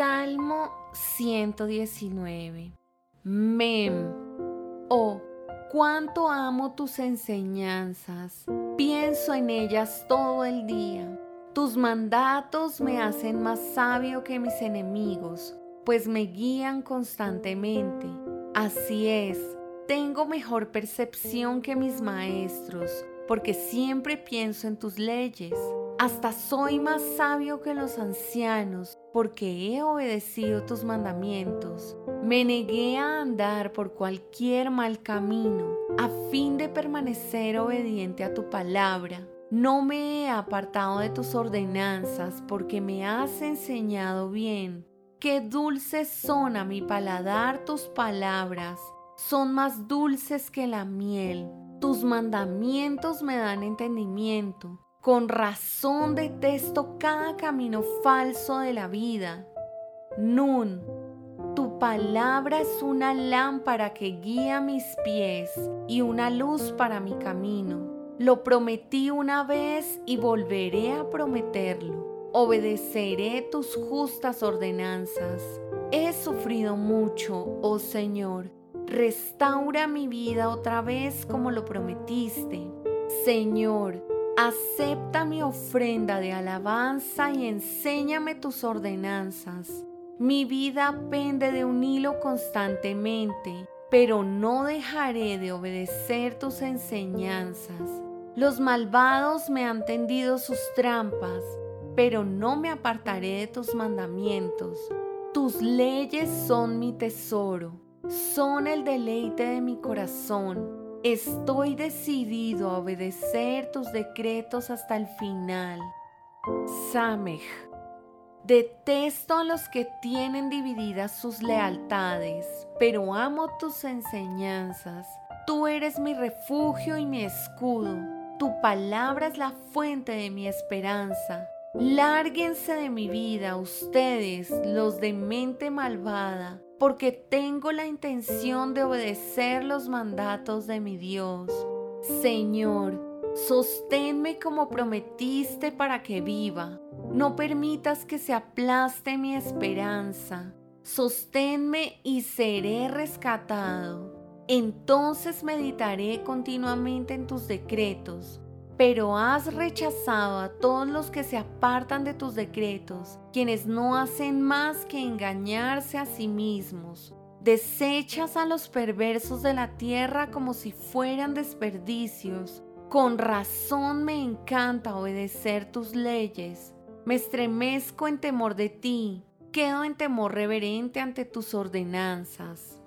Salmo 119. Mem. Oh, cuánto amo tus enseñanzas. Pienso en ellas todo el día. Tus mandatos me hacen más sabio que mis enemigos, pues me guían constantemente. Así es, tengo mejor percepción que mis maestros, porque siempre pienso en tus leyes. Hasta soy más sabio que los ancianos, porque he obedecido tus mandamientos. Me negué a andar por cualquier mal camino, a fin de permanecer obediente a tu palabra. No me he apartado de tus ordenanzas, porque me has enseñado bien. Qué dulces son a mi paladar tus palabras, son más dulces que la miel. Tus mandamientos me dan entendimiento. Con razón detesto cada camino falso de la vida. Nun, tu palabra es una lámpara que guía mis pies y una luz para mi camino. Lo prometí una vez y volveré a prometerlo. Obedeceré tus justas ordenanzas. He sufrido mucho, oh Señor. Restaura mi vida otra vez como lo prometiste. Señor, Acepta mi ofrenda de alabanza y enséñame tus ordenanzas. Mi vida pende de un hilo constantemente, pero no dejaré de obedecer tus enseñanzas. Los malvados me han tendido sus trampas, pero no me apartaré de tus mandamientos. Tus leyes son mi tesoro, son el deleite de mi corazón Estoy decidido a obedecer tus decretos hasta el final. Samej. Detesto a los que tienen divididas sus lealtades, pero amo tus enseñanzas. Tú eres mi refugio y mi escudo. Tu palabra es la fuente de mi esperanza. Lárguense de mi vida ustedes, los de mente malvada porque tengo la intención de obedecer los mandatos de mi Dios. Señor, sosténme como prometiste para que viva. No permitas que se aplaste mi esperanza. Sosténme y seré rescatado. Entonces meditaré continuamente en tus decretos pero has rechazado a todos los que se apartan de tus decretos, quienes no hacen más que engañarse a sí mismos. Desechas a los perversos de la tierra como si fueran desperdicios. Con razón me encanta obedecer tus leyes. Me estremezco en temor de ti. Quedo en temor reverente ante tus ordenanzas.